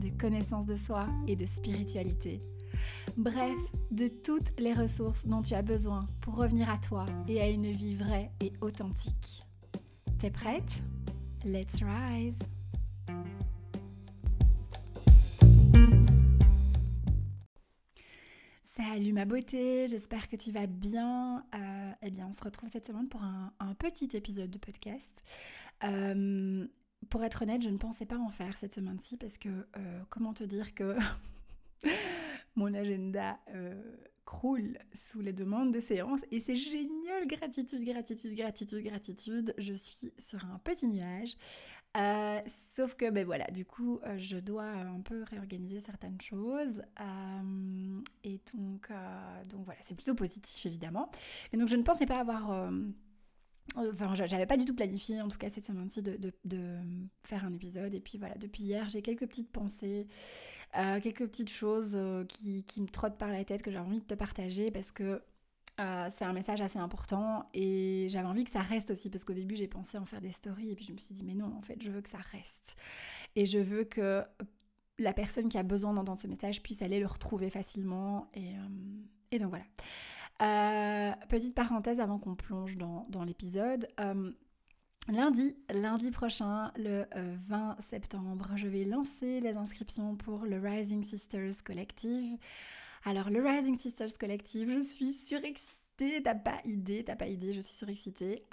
de connaissance de soi et de spiritualité. Bref, de toutes les ressources dont tu as besoin pour revenir à toi et à une vie vraie et authentique. T'es prête? Let's rise Salut ma beauté, j'espère que tu vas bien. Euh, eh bien, on se retrouve cette semaine pour un, petit épisode de podcast. Euh, pour être honnête, je ne pensais pas en faire cette semaine-ci parce que, euh, comment te dire que mon agenda euh, croule sous les demandes de séance et c'est génial, gratitude, gratitude, gratitude, gratitude. Je suis sur un petit nuage. Euh, sauf que, ben voilà, du coup, je dois un peu réorganiser certaines choses. et donc, donc voilà, c'est plutôt positif évidemment. Et donc, je ne pensais pas avoir Enfin, j'avais pas du tout planifié, en tout cas cette semaine-ci, de, faire un épisode. Et puis voilà, depuis hier, j'ai quelques petites pensées, euh, quelques petites choses euh, qui, qui, me trottent par la tête que j'ai envie de te partager parce que euh, c'est un message assez important et j'avais envie que ça reste aussi parce qu'au début, j'ai pensé en faire des stories et puis je me suis dit, mais non, en fait, je veux que ça reste. Et je veux que la personne qui a besoin d'entendre ce message puisse aller le retrouver facilement. Et, et donc voilà. Euh, petite parenthèse avant qu'on plonge dans, l'épisode. Euh, lundi, lundi prochain, le 20 euh, septembre, je vais lancer les inscriptions pour le Rising Sisters Collective. Alors, le Rising Sisters Collective, je suis surexcitée t'as pas idée, t'as pas idée, je suis surexcitée.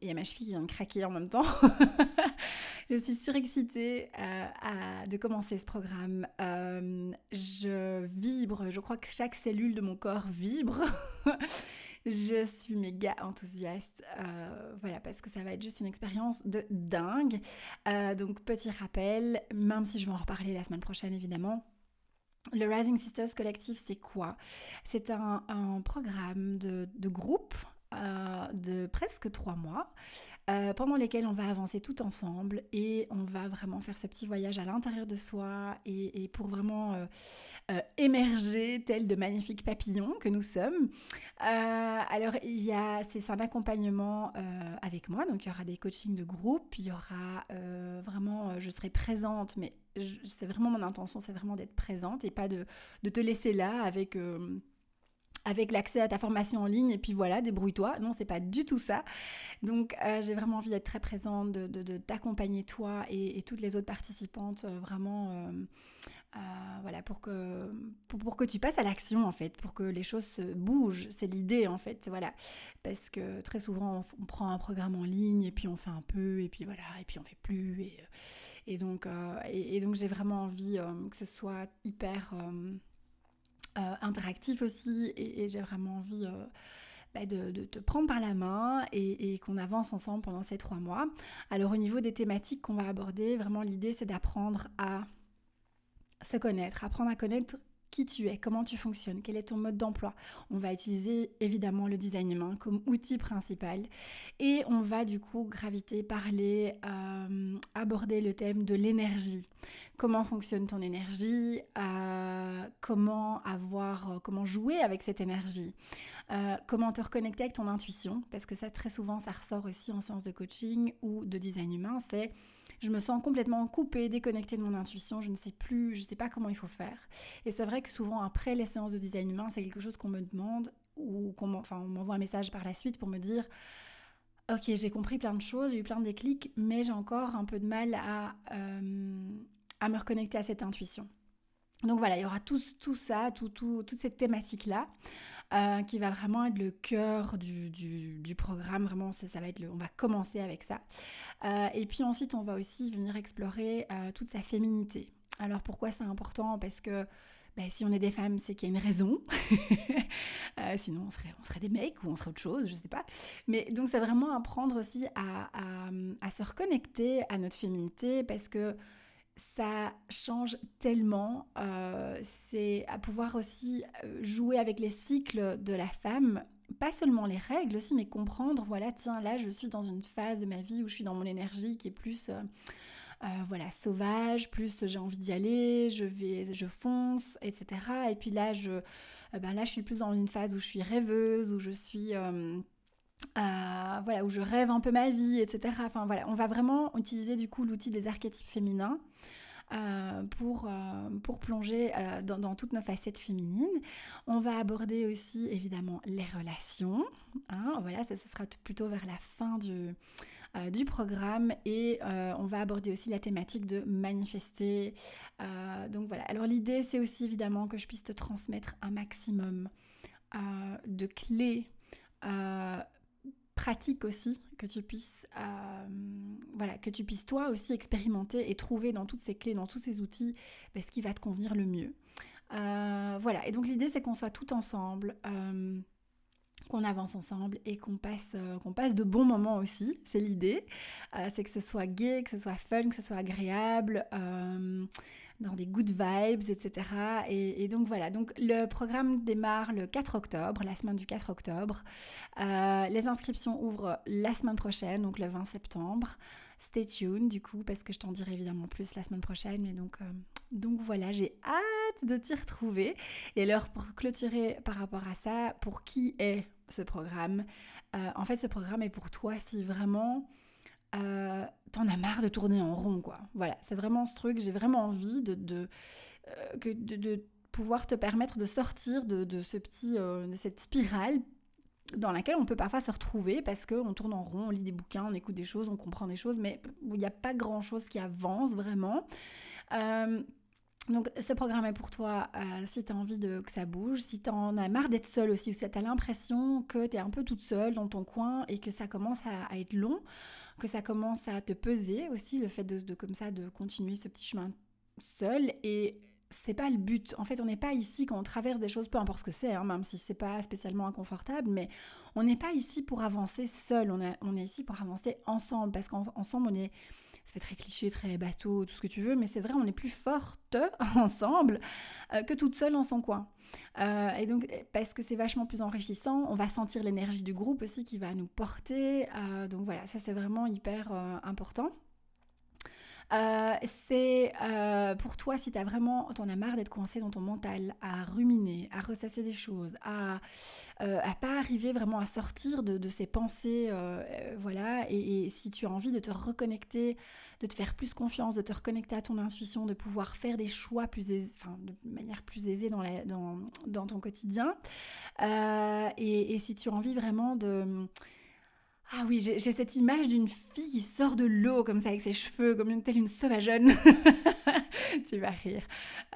Et ma cheville vient de craquer en même temps. je suis surexcitée euh, de commencer ce programme. Euh, je vibre, je crois que chaque cellule de mon corps vibre. je suis méga enthousiaste. voilà, parce que ça va être juste une expérience de dingue. donc, petit rappel, même si je vais en reparler la semaine prochaine évidemment. Le Rising Sisters Collective, c'est quoi? C'est un, programme de, groupe euh, de presque trois mois euh, pendant lesquels on va avancer tout ensemble et on va vraiment faire ce petit voyage à l'intérieur de soi et, pour vraiment euh, émerger tel de magnifiques papillons que nous sommes. alors il y a c'est un accompagnement avec moi, donc il y aura des coachings de groupe, il y aura vraiment, je serai présente mais c'est vraiment mon intention, c'est vraiment d'être présente et pas de, te laisser là avec, euh, avec l'accès à ta formation en ligne et puis voilà, débrouille-toi. Non, c'est pas du tout ça. Donc euh, j'ai vraiment envie d'être très présente, de, t'accompagner toi et, toutes les autres participantes euh, vraiment. voilà, pour que, pour, que tu passes à l'action en fait, pour que les choses bougent, c'est l'idée en fait, voilà. Parce que très souvent on, prend un programme en ligne et puis on fait un peu et puis voilà, et puis on fait plus et, et donc, euh, et, donc j'ai vraiment envie euh, que ce soit hyper euh, interactif aussi. Et, j'ai vraiment envie bah, de, te prendre par la main et, qu'on avance ensemble pendant ces trois mois. Alors au niveau des thématiques qu'on va aborder, vraiment l'idée c'est d'apprendre à se connaître, apprendre à connaître qui tu es, comment tu fonctionnes, quel est ton mode d'emploi. On va utiliser évidemment le design humain comme outil principal et on va du coup graviter, parler, euh, aborder le thème de l'énergie. Comment fonctionne ton énergie, euh, comment avoir, euh, comment jouer avec cette énergie, comment te reconnecter avec ton intuition, parce que ça très souvent ça ressort aussi en séance de coaching ou de design humain, c'est je me sens complètement coupée, déconnectée de mon intuition, je ne sais plus, je ne sais pas comment il faut faire. Et c'est vrai que souvent après les séances de design humain, c'est quelque chose qu'on me demande ou qu'on m'envoie un message par la suite pour me dire Ok, j'ai compris plein de choses, j'ai eu plein de déclics, mais j'ai encore un peu de mal à, euh, à me reconnecter à cette intuition. Donc voilà, il y aura tout, ça, tout, tout, toute cette thématique-là. Euh, qui va vraiment être le cœur du, programme. Vraiment, ça, va être le, on va commencer avec ça. Euh, et puis ensuite, on va aussi venir explorer euh, toute sa féminité. Alors pourquoi c'est important? Parce que ben, si on est des femmes, c'est qu'il y a une raison. sinon, on serait, des mecs ou on serait autre chose, je sais pas. Mais donc, c'est vraiment apprendre aussi à, à, se reconnecter à notre féminité parce que ça change tellement. Euh, c'est à pouvoir aussi euh, jouer avec les cycles de la femme, pas seulement les règles aussi, mais comprendre, voilà, tiens, là, je suis dans une phase de ma vie où je suis dans mon énergie qui est plus... Euh, voilà, sauvage, plus j'ai envie d'y aller, je vais, je fonce, etc. Et puis là, je, ben là, je suis plus dans une phase où je suis rêveuse, où je suis voilà, où je rêve un peu ma vie, etc. Enfin voilà, on va vraiment utiliser du coup l'outil des archétypes féminins. Euh, pour, euh, pour plonger euh, dans, toutes nos facettes féminines. On va aborder aussi évidemment les relations. Hein, voilà, ça, sera plutôt vers la fin du, du programme et on va aborder aussi la thématique de manifester. donc voilà, alors l'idée c'est aussi évidemment que je puisse te transmettre un maximum de clés pratique aussi, que tu puisses, euh, voilà, que tu puisses toi aussi expérimenter et trouver dans toutes ces clés, dans tous ces outils, ben, ce qui va te convenir le mieux. Euh, voilà, et donc l'idée c'est qu'on soit tout ensemble, euh, qu'on avance ensemble et qu'on passe, qu'on passe de bons moments aussi, c'est l'idée. c'est que ce soit gai, que ce soit fun, que ce soit agréable dans des good vibes, etc. Et, donc voilà, donc le programme démarre le 4 octobre, la semaine du 4 octobre. Euh, les inscriptions ouvrent la semaine prochaine, donc le 20 septembre. Stay tuned du coup, parce que je t'en dirai évidemment plus la semaine prochaine. Mais donc, euh, donc voilà, j'ai hâte de t'y retrouver. Et alors pour clôturer par rapport à ça, pour qui est ce programme? Euh, En fait, ce programme est pour toi si vraiment euh, t'en as marre de tourner en rond, quoi. Voilà, c'est vraiment ce truc, j'ai vraiment envie de, de, euh, de, pouvoir te permettre de sortir de, ce petit, euh, de cette spirale dans laquelle on peut parfois se retrouver parce qu'on tourne en rond, on lit des bouquins, on écoute des choses, on comprend des choses, mais il n'y a pas grand-chose qui avance vraiment. Donc ce programme est pour toi si tu as envie de, que ça bouge, si tu en as marre d'être seule aussi, ou si tu as l'impression que tu es un peu toute seule dans ton coin et que ça commence à être long que ça commence à te peser aussi, le fait de, comme ça de continuer ce petit chemin seul. Et c'est pas le but. En fait, on n'est pas ici quand on traverse des choses, peu importe ce que c'est, hein, même si c'est pas spécialement inconfortable, mais on n'est pas ici pour avancer seul. On, on est ici pour avancer ensemble, parce qu'ensemble, on est ça fait très cliché, très bateau, tout ce que tu veux, mais c'est vrai, on est plus forte ensemble euh, que toute seule dans son coin. Euh, et donc, parce que c'est vachement plus enrichissant, on va sentir l'énergie du groupe aussi qui va nous porter. Euh, donc voilà, ça c'est vraiment hyper important. Euh, c'est euh, pour toi, si tu as vraiment, t'en as marre d'être coincé dans ton mental, à ruminer, à ressasser des choses, à, euh, pas arriver vraiment à sortir de, ces pensées, voilà, et, si tu as envie de te reconnecter, de te faire plus confiance, de te reconnecter à ton intuition, de pouvoir faire des choix plus enfin, de manière plus aisée dans, dans ton quotidien, et, et si tu as envie vraiment de ah oui, j'ai cette image d'une fille qui sort de l'eau comme ça avec ses cheveux, comme une telle une sauvageonne. tu vas rire.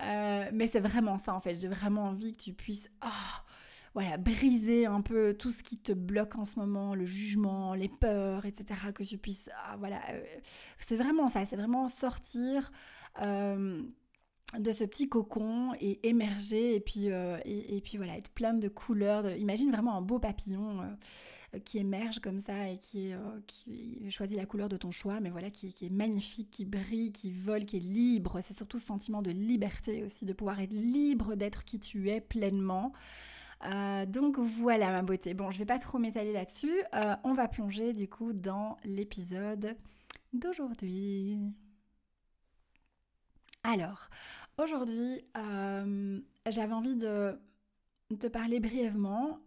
Euh, mais c'est vraiment ça en fait. J'ai vraiment envie que tu puisses oh, voilà, briser un peu tout ce qui te bloque en ce moment, le jugement, les peurs, etc. Que tu puisses... Ah, voilà, euh, c'est vraiment ça. C'est vraiment sortir... Euh, de ce petit cocon et émerger et puis, et, puis voilà, être plein de couleurs. Imagine vraiment un beau papillon qui émerge comme ça et qui, euh, choisit la couleur de ton choix, mais voilà, qui, est magnifique, qui brille, qui vole, qui est libre. C'est surtout ce sentiment de liberté aussi, de pouvoir être libre d'être qui tu es pleinement. Euh, donc voilà ma beauté. Bon, je vais pas trop m'étaler là-dessus. Euh, on va plonger du coup dans l'épisode d'aujourd'hui. Alors, aujourd'hui, j'avais envie de te parler brièvement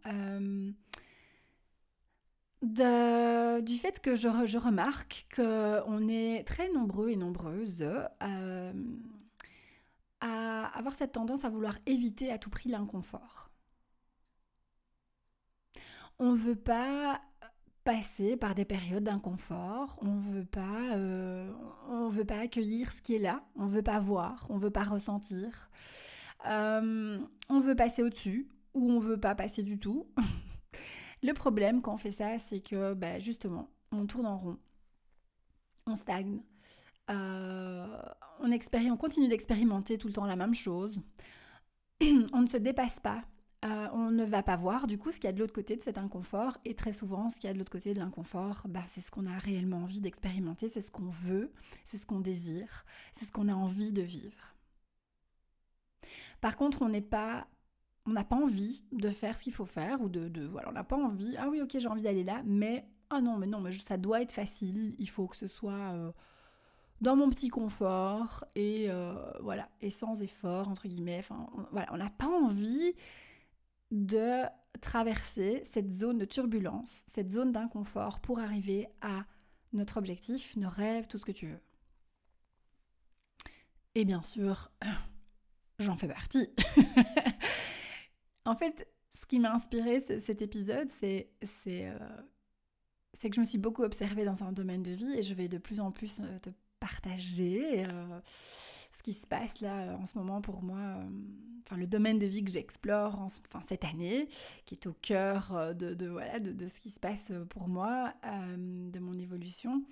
du fait que je, je remarque qu'on est très nombreux et nombreuses euh, à avoir cette tendance à vouloir éviter à tout prix l'inconfort. On ne veut pas passer par des périodes d'inconfort, on veut pas, euh, on veut pas accueillir ce qui est là, on veut pas voir, on veut pas ressentir, euh, on veut passer au-dessus ou on veut pas passer du tout. Le problème quand on fait ça, c'est que bah, justement, on tourne en rond, on stagne, euh, on continue d'expérimenter tout le temps la même chose, on ne se dépasse pas, euh, on ne va pas voir du coup ce qu'il y a de l'autre côté de cet inconfort. Et très souvent, ce qu'il y a de l'autre côté de l'inconfort, bah, c'est ce qu'on a réellement envie d'expérimenter, c'est ce qu'on veut, c'est ce qu'on désire, c'est ce qu'on a envie de vivre. Par contre, on n'est pas on n'a pas envie de faire ce qu'il faut faire ou de, de voilà, on n'a pas envie. Ah oui, ok, j'ai envie d'aller là, mais ah non, mais non, mais ça doit être facile. Il faut que ce soit euh, dans mon petit confort et euh, voilà et sans effort entre guillemets. Enfin, voilà, on n'a pas envie de traverser cette zone de turbulence, cette zone d'inconfort pour arriver à notre objectif, nos rêves, tout ce que tu veux. Et bien sûr, j'en fais partie. en fait, ce qui m'a inspiré cet épisode, c'est euh, c'est que je me suis beaucoup observée dans un domaine de vie et je vais de plus en plus euh, te partager euh, ce qui se passe là en ce moment pour moi, enfin le domaine de vie que j'explore enfin, cette année, qui est au cœur de, voilà, de, de, ce qui se passe pour moi, de mon évolution.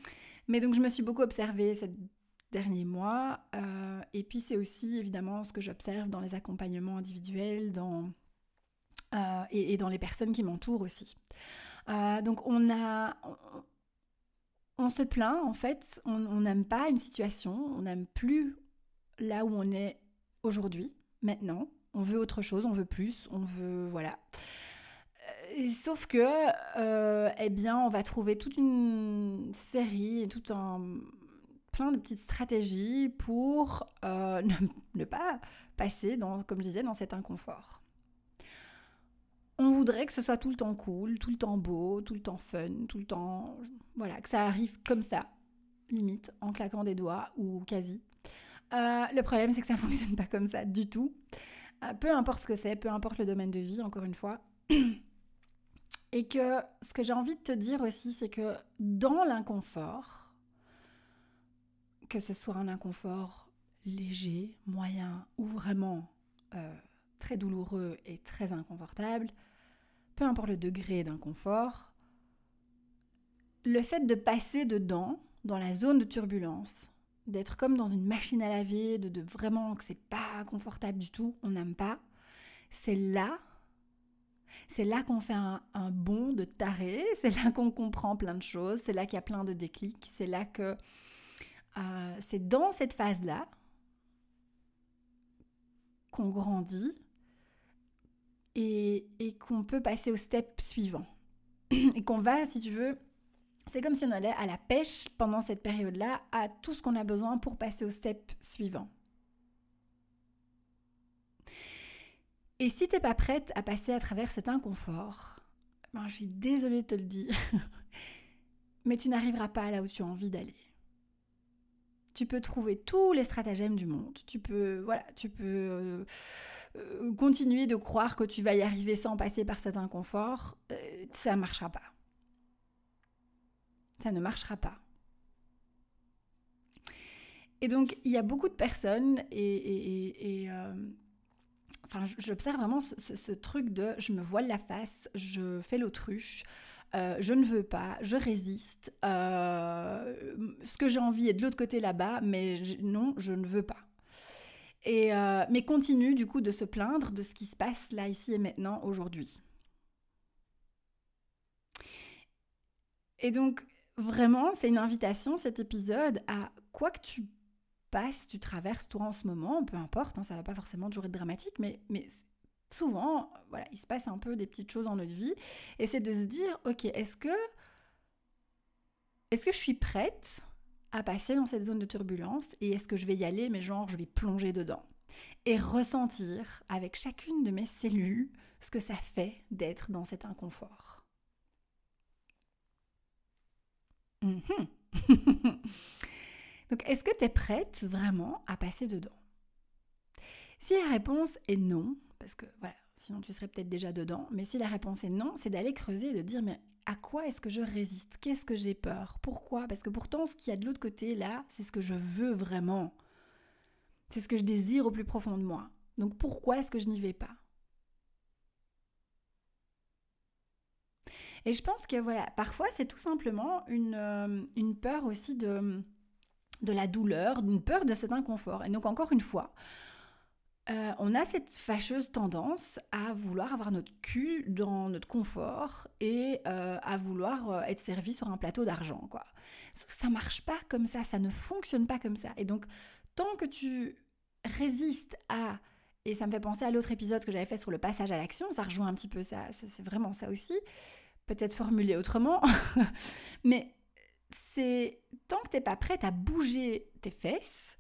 Mais donc je me suis beaucoup observée ces derniers mois et puis c'est aussi évidemment ce que j'observe dans les accompagnements individuels, dans euh, et, dans les personnes qui m'entourent aussi. Euh, donc on a... On, se plaint en fait, on n'aime pas une situation, on n'aime plus là où on est aujourd'hui, maintenant. On veut autre chose, on veut plus, on veut... Voilà. Euh, sauf que, eh bien, on va trouver toute une série, tout un plein de petites stratégies pour ne, ne, pas passer, dans, comme je disais, dans cet inconfort on voudrait que ce soit tout le temps cool, tout le temps beau, tout le temps fun, tout le temps... Voilà, que ça arrive comme ça, limite, en claquant des doigts ou quasi. Euh, le problème, c'est que ça ne fonctionne pas comme ça du tout. Euh, peu importe ce que c'est, peu importe le domaine de vie, encore une fois. Et que ce que j'ai envie de te dire aussi, c'est que dans l'inconfort, que ce soit un inconfort léger, moyen ou vraiment euh, très douloureux et très inconfortable, peu importe le degré d'inconfort, le fait de passer dedans, dans la zone de turbulence, d'être comme dans une machine à laver, de, vraiment que c'est pas confortable du tout, on n'aime pas, c'est là, c'est là qu'on fait un, bond de taré, c'est là qu'on comprend plein de choses, c'est là qu'il y a plein de déclics, c'est là que euh, c'est dans cette phase-là qu'on grandit et, qu'on peut passer au step suivant. et qu'on va, si tu veux, c'est comme si on allait à la pêche pendant cette période-là à tout ce qu'on a besoin pour passer au step suivant. Et si t'es pas prête à passer à travers cet inconfort, ben je suis désolée de te le dire, mais tu n'arriveras pas là où tu as envie d'aller. Tu peux trouver tous les stratagèmes du monde. Tu peux, voilà, tu peux euh, euh, continuer de croire que tu vas y arriver sans passer par cet inconfort, euh, ça ne marchera pas. Ça ne marchera pas. Et donc, il y a beaucoup de personnes et, j'observe vraiment ce, truc de je me voile la face, je fais l'autruche, je ne veux pas, je résiste, ce que j'ai envie est de l'autre côté là-bas, mais non, je ne veux pas. Euh, mais continue du coup de se plaindre de ce qui se passe là, ici et maintenant, aujourd'hui. Et donc, vraiment, c'est une invitation, cet épisode, à quoi que tu passes, tu traverses toi en ce moment, peu importe, hein, ça va pas forcément toujours être dramatique, mais souvent, voilà, il se passe un peu des petites choses dans notre vie, et c'est de se dire, ok, est-ce que, est-ce que je suis prête à passer dans cette zone de turbulence et est-ce que je vais y aller, mais genre je vais plonger dedans et ressentir avec chacune de mes cellules ce que ça fait d'être dans cet inconfort. Mhm. Donc est-ce que tu es prête vraiment à passer dedans? Si la réponse est non, parce que voilà, sinon tu serais peut-être déjà dedans, mais si la réponse est non, c'est d'aller creuser et de dire mais à quoi est-ce que je résiste? Qu'est-ce que j'ai peur? Pourquoi? Parce que pourtant, ce qu'il y a de l'autre côté, là, c'est ce que je veux vraiment. C'est ce que je désire au plus profond de moi. Donc pourquoi est-ce que je n'y vais pas? Et je pense que voilà, parfois c'est tout simplement une, euh, une peur aussi de, de la douleur, d'une peur de cet inconfort. Et donc encore une fois, euh, on a cette fâcheuse tendance à vouloir avoir notre cul dans notre confort et euh, à vouloir euh, être servi sur un plateau d'argent, quoi. Ça marche pas comme ça, ça ne fonctionne pas comme ça. Et donc, tant que tu résistes à et ça me fait penser à l'autre épisode que j'avais fait sur le passage à l'action, ça rejoint un petit peu ça, c'est vraiment ça aussi, peut-être formulé autrement, mais c'est tant que t'es pas prête à bouger tes fesses,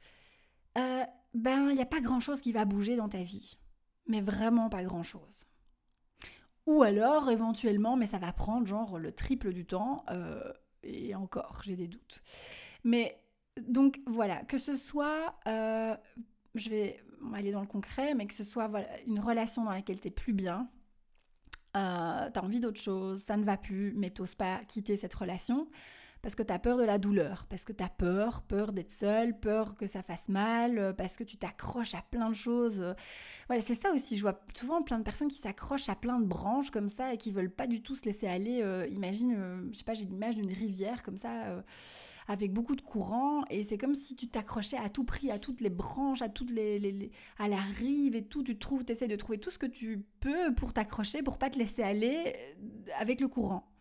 ben il n'y a pas grand-chose qui va bouger dans ta vie. Mais vraiment pas grand-chose. Ou alors, éventuellement, mais ça va prendre genre le triple du temps, euh, et encore, j'ai des doutes. Mais donc voilà, que ce soit, euh, je vais aller dans le concret, mais que ce soit voilà, une relation dans laquelle tu plus bien, euh, tu as envie d'autre chose, ça ne va plus, mais t'oses pas quitter cette relation, parce que tu as peur de la douleur, parce que tu as peur, peur d'être seule, peur que ça fasse mal, euh, parce que tu t'accroches à plein de choses. Euh. Voilà, c'est ça aussi, je vois souvent plein de personnes qui s'accrochent à plein de branches comme ça et qui veulent pas du tout se laisser aller. Euh, imagine, je sais pas, j'ai l'image d'une rivière comme ça avec beaucoup de courant et c'est comme si tu t'accrochais à tout prix à toutes les branches, à toutes les, à la rive et tout, tu trouves, tu de trouver tout ce que tu peux pour t'accrocher pour pas te laisser aller avec le courant.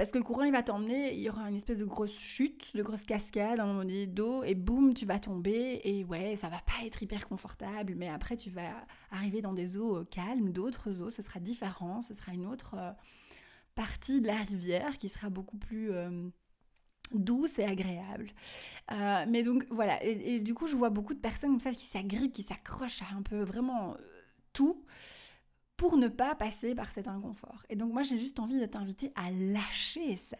Parce que le courant, il va t'emmener, il y aura une espèce de grosse chute, de grosse cascade un d'eau, et boum, tu vas tomber, et ouais, ça va pas être hyper confortable, mais après, tu vas arriver dans des eaux euh, calmes, d'autres eaux, ce sera différent, ce sera une autre euh, partie de la rivière qui sera beaucoup plus euh, douce et agréable. mais donc, voilà, et, et, du coup, je vois beaucoup de personnes comme ça qui s'agrippent, qui s'accrochent à un peu vraiment tout pour ne pas passer par cet inconfort. Et donc moi j'ai juste envie de t'inviter à lâcher ça.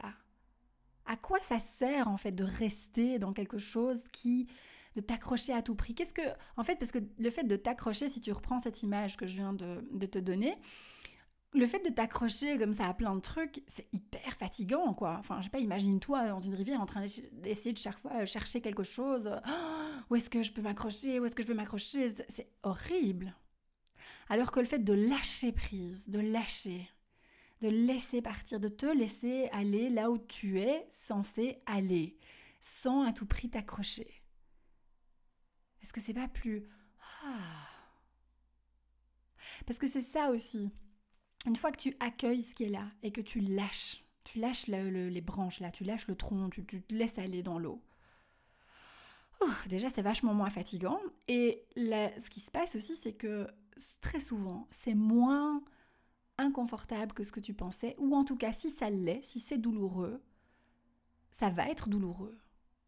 À quoi ça sert en fait de rester dans quelque chose qui de t'accrocher à tout prix? Qu'est-ce que en fait parce que le fait de t'accrocher si tu reprends cette image que je viens de, te donner le fait de t'accrocher comme ça à plein de trucs, c'est hyper fatigant, quoi. Enfin, je sais pas, imagine-toi dans une rivière en train d'essayer de chaque fois euh, chercher quelque chose. Oh, où est-ce que je peux m'accrocher? Où est-ce que je peux m'accrocher? C'est horrible. Alors que le fait de lâcher prise, de lâcher, de laisser partir, de te laisser aller là où tu es censé aller, sans à tout prix t'accrocher. Est-ce que c'est pas plus ah. Parce que c'est ça aussi. Une fois que tu accueilles ce qui est là et que tu lâches, tu lâches les branches là, tu lâches le tronc, tu, te laisses aller dans l'eau. déjà, c'est vachement moins fatigant. Et ce qui se passe aussi, c'est que très souvent, c'est moins inconfortable que ce que tu pensais, ou en tout cas, si ça l'est, si c'est douloureux, ça va être douloureux,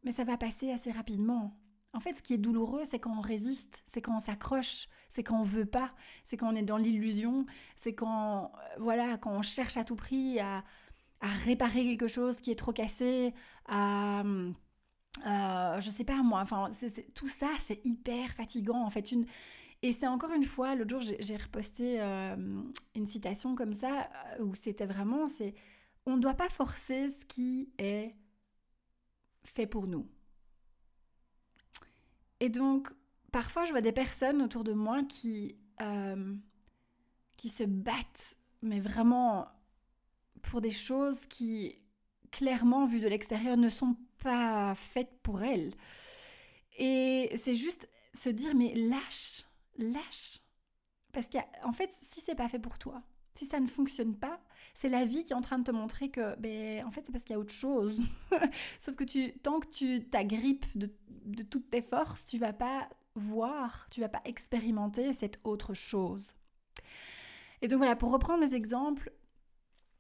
mais ça va passer assez rapidement. En fait, ce qui est douloureux, c'est quand on résiste, c'est quand on s'accroche, c'est quand on veut pas, c'est quand on est dans l'illusion, c'est quand, euh, voilà, quand on cherche à tout prix à, réparer quelque chose qui est trop cassé, à, euh, je sais pas moi, enfin, tout ça, c'est hyper fatigant. En fait, une, et c'est encore une fois, l'autre jour, j'ai reposté euh, une citation comme ça, euh, où c'était vraiment, c'est, on ne doit pas forcer ce qui est fait pour nous. Et donc, parfois, je vois des personnes autour de moi qui, euh, qui se battent, mais vraiment pour des choses qui, clairement, vues de l'extérieur, ne sont pas faites pour elles. Et c'est juste se dire, mais lâche, lâche. Parce qu'en fait, si c'est pas fait pour toi, si ça ne fonctionne pas, c'est la vie qui est en train de te montrer que, ben, en fait, c'est parce qu'il y a autre chose. Sauf que tu, tant que tu t'agrippes de, de toutes tes forces, tu vas pas voir, tu vas pas expérimenter cette autre chose. Et donc voilà, pour reprendre mes exemples,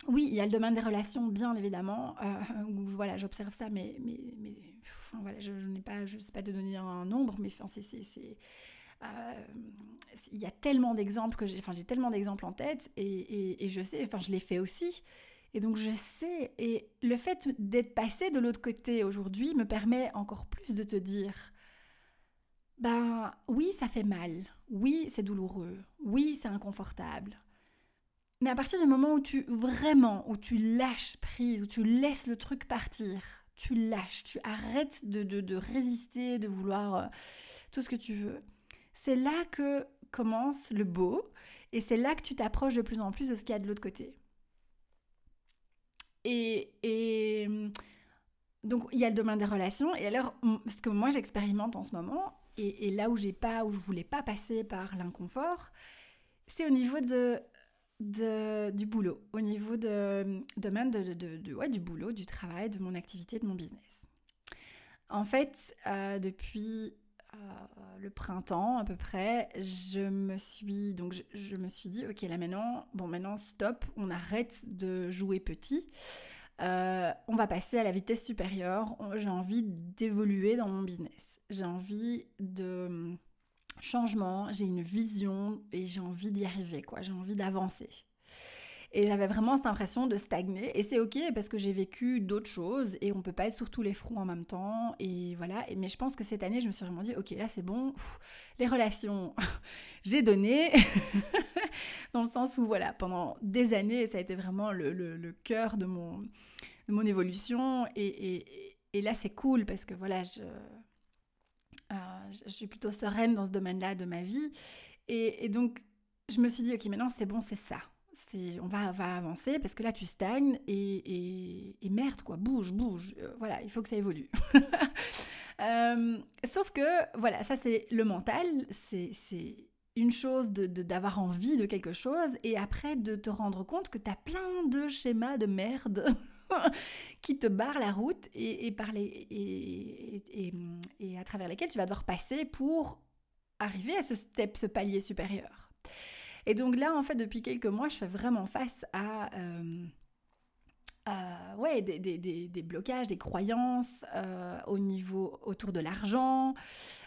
oui, il y a le domaine des relations, bien évidemment, euh, où voilà, j'observe ça, mais, mais, mais enfin, voilà, je, n'ai pas, je sais pas de donner un nombre, mais enfin, c'est il y a tellement d'exemples que j'ai, enfin j'ai tellement d'exemples en tête et, je sais, enfin je l'ai fait aussi. Et donc je sais, et le fait d'être passé de l'autre côté aujourd'hui me permet encore plus de te dire, ben oui, ça fait mal, oui, c'est douloureux, oui, c'est inconfortable. Mais à partir du moment où tu vraiment, où tu lâches prise, où tu laisses le truc partir, tu lâches, tu arrêtes de, de résister, de vouloir euh, tout ce que tu veux, c'est là que commence le beau et c'est là que tu t'approches de plus en plus de ce qu'il y a de l'autre côté. Et, donc il y a le domaine des relations et alors ce que moi j'expérimente en ce moment, et, là où j'ai pas, où je voulais pas passer par l'inconfort, c'est au niveau de, de, du boulot, au niveau de, domaine de, de, ouais, du boulot, du travail, de mon activité, de mon business. En fait, euh, depuis euh, le printemps à peu près, je me suis donc je, me suis dit ok là maintenant bon maintenant stop, on arrête de jouer petit. Euh, on va passer à la vitesse supérieure. J'ai envie d'évoluer dans mon business. J'ai envie de hum, changement, j'ai une vision et j'ai envie d'y arriver, quoi. J'ai envie d'avancer. Et j'avais vraiment cette impression de stagner. Et c'est ok parce que j'ai vécu d'autres choses et on peut pas être sur tous les fronts en même temps. Et voilà. Mais je pense que cette année, je me suis vraiment dit, ok, là c'est bon. les relations, j'ai donné. Dans le sens où, voilà, pendant des années, ça a été vraiment le, le, cœur de mon, de mon évolution. Et, et, là, c'est cool parce que voilà, je, euh, je suis plutôt sereine dans ce domaine-là de ma vie. Et donc, je me suis dit, ok, maintenant c'est bon, c'est ça on va, va avancer parce que là tu stagnes et, merde quoi, bouge, bouge. Euh, voilà, il faut que ça évolue. Euh, sauf que voilà, ça c'est le mental, c'est une chose de, d'avoir envie de quelque chose et après de te rendre compte que tu as plein de schémas de merde qui te barrent la route et, et, par les, et, à travers lesquels tu vas devoir passer pour arriver à ce step, ce palier supérieur. Et donc là, en fait, depuis quelques mois, je fais vraiment face à... Euh, ouais, des, des, des, blocages, des croyances euh, au niveau autour de l'argent.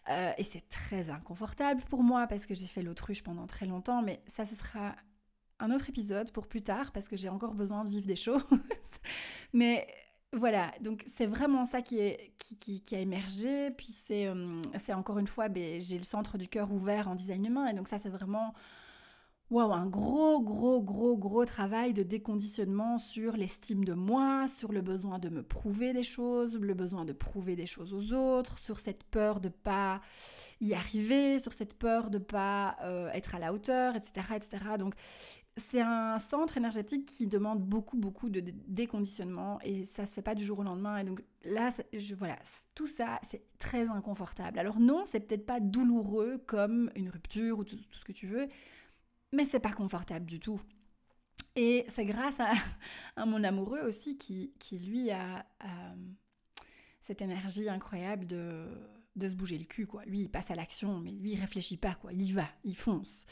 Euh, et c'est très inconfortable pour moi parce que j'ai fait l'autruche pendant très longtemps, mais ça, ce sera un autre épisode pour plus tard parce que j'ai encore besoin de vivre des choses. mais voilà, donc c'est vraiment ça qui, est, qui, qui, qui a émergé. Puis c'est encore une fois, ben, j'ai le centre du cœur ouvert en design humain. Et donc ça, c'est vraiment Wow, un gros, gros, gros, gros travail de déconditionnement sur l'estime de moi, sur le besoin de me prouver des choses, le besoin de prouver des choses aux autres, sur cette peur de pas y arriver, sur cette peur de pas euh, être à la hauteur, etc., etc. Donc, c'est un centre énergétique qui demande beaucoup, beaucoup de déconditionnement et ça se fait pas du jour au lendemain. Et donc là, je, voilà, tout ça, c'est très inconfortable. Alors non, c'est peut-être pas douloureux comme une rupture ou tout ce que tu veux, mais c'est pas confortable du tout. Et c'est grâce à, mon amoureux aussi qui, qui lui a, cette énergie incroyable de, de, se bouger le cul, quoi. Lui, il passe à l'action, mais lui, il réfléchit pas, quoi. Il y va, il fonce.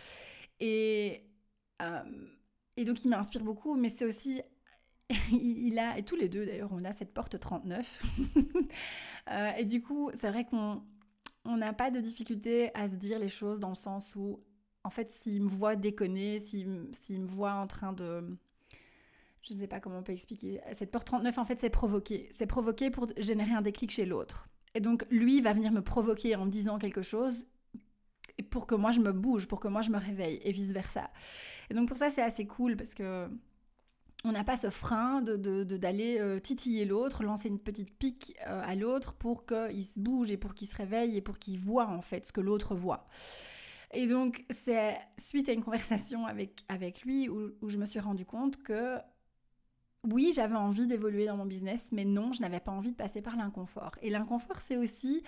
Et, euh, et donc, il m'inspire beaucoup, mais c'est aussi il a, et tous les deux d'ailleurs, on a cette porte 39. Euh, et du coup, c'est vrai qu'on n'a pas de difficulté à se dire les choses dans le sens où en fait, s'il me voit déconner, s'il me voit en train de... Je ne sais pas comment on peut expliquer. Cette porte 39, en fait, c'est provoqué. C'est provoqué pour générer un déclic chez l'autre. Et donc, lui va venir me provoquer en me disant quelque chose pour que moi je me bouge, pour que moi je me réveille, et vice-versa. Et donc, pour ça, c'est assez cool parce que on n'a pas ce frein d'aller de, de, euh, titiller l'autre, lancer une petite pique euh, à l'autre pour qu'il se bouge et pour qu'il se réveille et pour qu'il voit en fait ce que l'autre voit. Et donc, c'est suite à une conversation avec, avec lui où, je me suis rendu compte que oui, j'avais envie d'évoluer dans mon business, mais non, je n'avais pas envie de passer par l'inconfort. Et l'inconfort, c'est aussi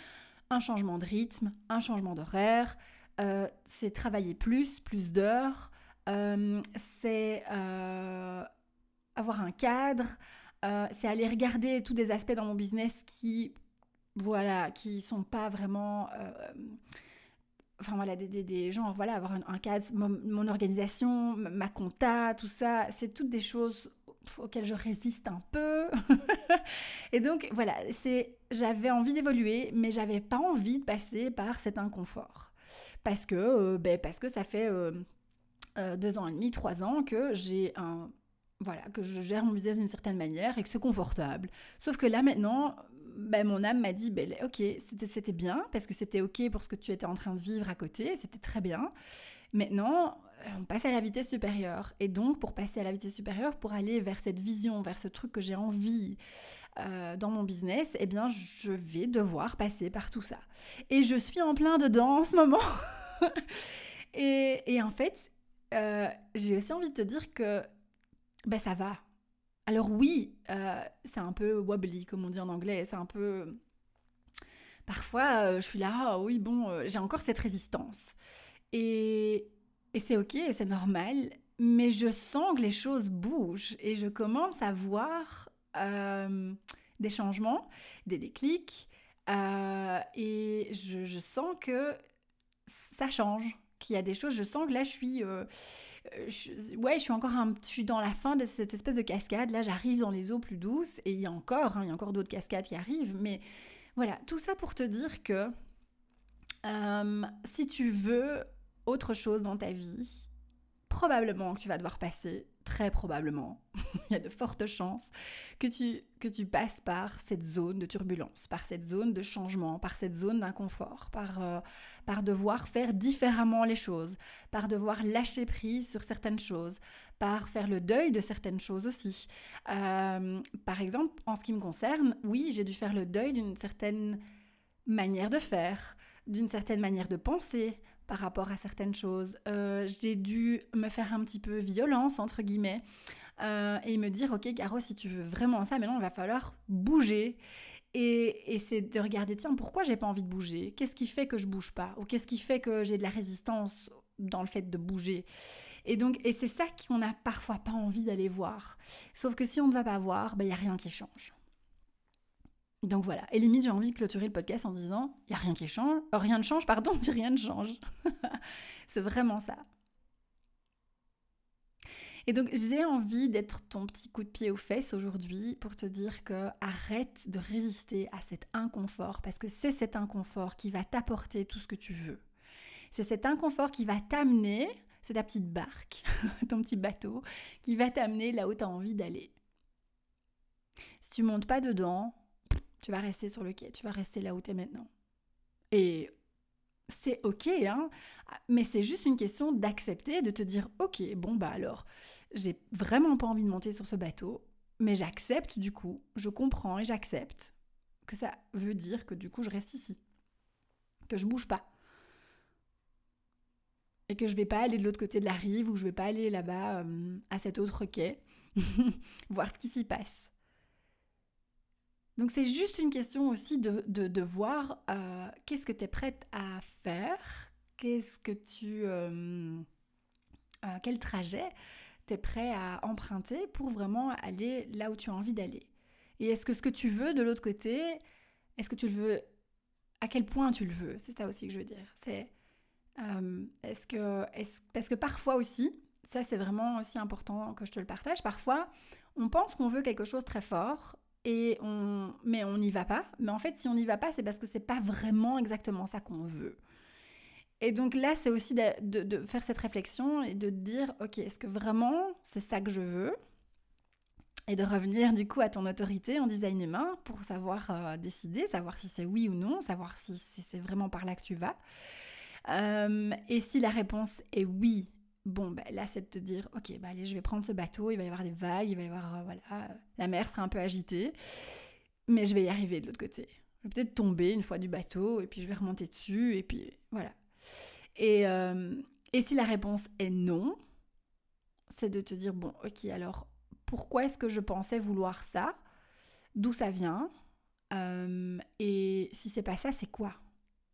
un changement de rythme, un changement d'horaire, euh, c'est travailler plus, plus d'heures, euh, c'est euh, avoir un cadre, c'est aller regarder tous des aspects dans mon business qui, voilà, qui sont pas vraiment enfin voilà, des, des, gens, voilà, avoir un, cadre, mon, organisation, ma compta, tout ça, c'est toutes des choses auxquelles je résiste un peu. et donc voilà, c'est, j'avais envie d'évoluer, mais j'avais pas envie de passer par cet inconfort. Parce que, euh, ben, parce que ça fait euh, euh, deux ans et demi, trois ans que j'ai un voilà, que je gère mon business d'une certaine manière et que c'est confortable. Sauf que là maintenant, ben, mon âme m'a dit, ben, ok, c'était bien, parce que c'était ok pour ce que tu étais en train de vivre à côté, c'était très bien. Maintenant, euh, on passe à la vitesse supérieure. Et donc, pour passer à la vitesse supérieure, pour aller vers cette vision, vers ce truc que j'ai envie euh, dans mon business, eh bien, je vais devoir passer par tout ça. Et je suis en plein dedans en ce moment. et, et, en fait, euh, j'ai aussi envie de te dire que ben, ça va. Alors oui, euh, c'est un peu wobbly, comme on dit en anglais, c'est un peu... Parfois, je suis là, ah oui, bon, j'ai encore cette résistance. Et, et c'est ok, c'est normal, mais je sens que les choses bougent et je commence à voir des changements, des déclics, et je, sens que ça change, qu'il y a des choses, je sens que là je suis euh, je, ouais, je suis encore je dans la fin de cette espèce de cascade. Là, j'arrive dans les eaux plus douces et il y a encore, hein, il y a encore d'autres cascades qui arrivent. Mais voilà, tout ça pour te dire que euh, si tu veux autre chose dans ta vie, probablement que tu vas devoir passer très probablement, il y a de fortes chances que tu, que tu passes par cette zone de turbulence, par cette zone de changement, par cette zone d'inconfort, par, euh, par devoir faire différemment les choses, par devoir lâcher prise sur certaines choses, par faire le deuil de certaines choses aussi. Euh, par exemple, en ce qui me concerne, oui, j'ai dû faire le deuil d'une certaine manière de faire, d'une certaine manière de penser, par rapport à certaines choses. Euh, j'ai dû me faire un petit peu violence, entre guillemets, euh, et me dire, ok, Caro, si tu veux vraiment ça, maintenant, il va falloir bouger. Et, et c'est de regarder, tiens, pourquoi j'ai pas envie de bouger? Qu'est-ce qui fait que je bouge pas? Ou qu'est-ce qui fait que j'ai de la résistance dans le fait de bouger? Et donc, et c'est ça qu'on n'a parfois pas envie d'aller voir. Sauf que si on ne va pas voir, il ben, n'y a rien qui change. Donc voilà. Et limite, j'ai envie de clôturer le podcast en disant il n'y a rien qui change. Euh, rien ne change, pardon, si rien ne change. c'est vraiment ça. Et donc j'ai envie d'être ton petit coup de pied aux fesses aujourd'hui pour te dire que arrête de résister à cet inconfort parce que c'est cet inconfort qui va t'apporter tout ce que tu veux. C'est cet inconfort qui va t'amener, c'est ta petite barque, ton petit bateau, qui va t'amener là où tu as envie d'aller. Si tu montes pas dedans, tu vas rester sur le quai, tu vas rester là où tu es maintenant. Et c'est ok, hein, mais c'est juste une question d'accepter, de te dire ok, bon bah alors, j'ai vraiment pas envie de monter sur ce bateau, mais j'accepte du coup, je comprends et j'accepte que ça veut dire que du coup je reste ici, que je bouge pas. Et que je vais pas aller de l'autre côté de la rive ou je vais pas aller là-bas euh, à cet autre quai, voir ce qui s'y passe. Donc c'est juste une question aussi de, de, voir euh, qu'est-ce que tu es prête à faire, qu'est-ce que tu... Euh, euh, quel trajet tu es prêt à emprunter pour vraiment aller là où tu as envie d'aller? Et est-ce que ce que tu veux de l'autre côté, est-ce que tu le veux... À quel point tu le veux? C'est ça aussi que je veux dire. C'est... est-ce que... Est parce que parfois aussi, ça c'est vraiment aussi important que je te le partage, parfois on pense qu'on veut quelque chose très fort et on, mais on n'y va pas. Mais en fait, si on n'y va pas, c'est parce que c'est pas vraiment exactement ça qu'on veut. Et donc là, c'est aussi de, faire cette réflexion et de dire, ok, est-ce que vraiment c'est ça que je veux? Et de revenir du coup à ton autorité en design humain pour savoir euh, décider, savoir si c'est oui ou non, savoir si, c'est vraiment par là que tu vas. Euh, et si la réponse est oui, Bon, ben là, c'est de te dire, ok, bah allez, je vais prendre ce bateau, il va y avoir des vagues, il va y avoir, euh, voilà, la mer sera un peu agitée, mais je vais y arriver de l'autre côté. Je vais peut-être tomber une fois du bateau, et puis je vais remonter dessus, et puis voilà. Et, euh, et si la réponse est non, c'est de te dire, bon, ok, alors, pourquoi est-ce que je pensais vouloir ça? D'où ça vient? Euh, Et si c'est pas ça, c'est quoi?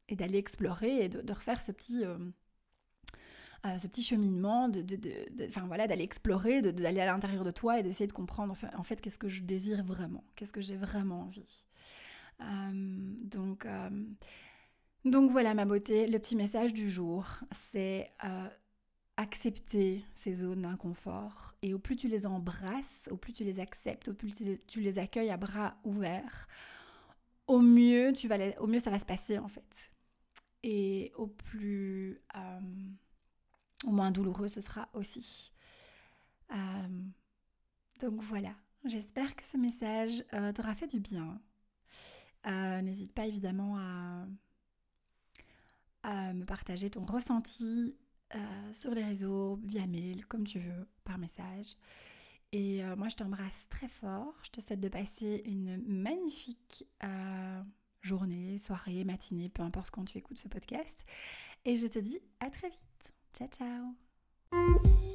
Et d'aller explorer et de, refaire ce petit ce petit cheminement, de, voilà, d'aller explorer, d'aller à l'intérieur de toi et d'essayer de comprendre en fait qu'est-ce que je désire vraiment, qu'est-ce que j'ai vraiment envie. Euh, donc, euh, donc voilà ma beauté, le petit message du jour, c'est euh, accepter ces zones d'inconfort et au plus tu les embrasses, au plus tu les acceptes, au plus tu les, accueilles à bras ouverts, au mieux, tu vas au mieux ça va se passer en fait. Et au plus au moins douloureux ce sera aussi. Euh, donc voilà, j'espère que ce message euh, t'aura fait du bien. Euh, n'hésite pas évidemment à, à, me partager ton ressenti sur les réseaux, via mail, comme tu veux, par message. Et moi, je t'embrasse très fort. Je te souhaite de passer une magnifique journée, soirée, matinée, peu importe quand tu écoutes ce podcast. Et je te dis à très vite. Ciao, ciao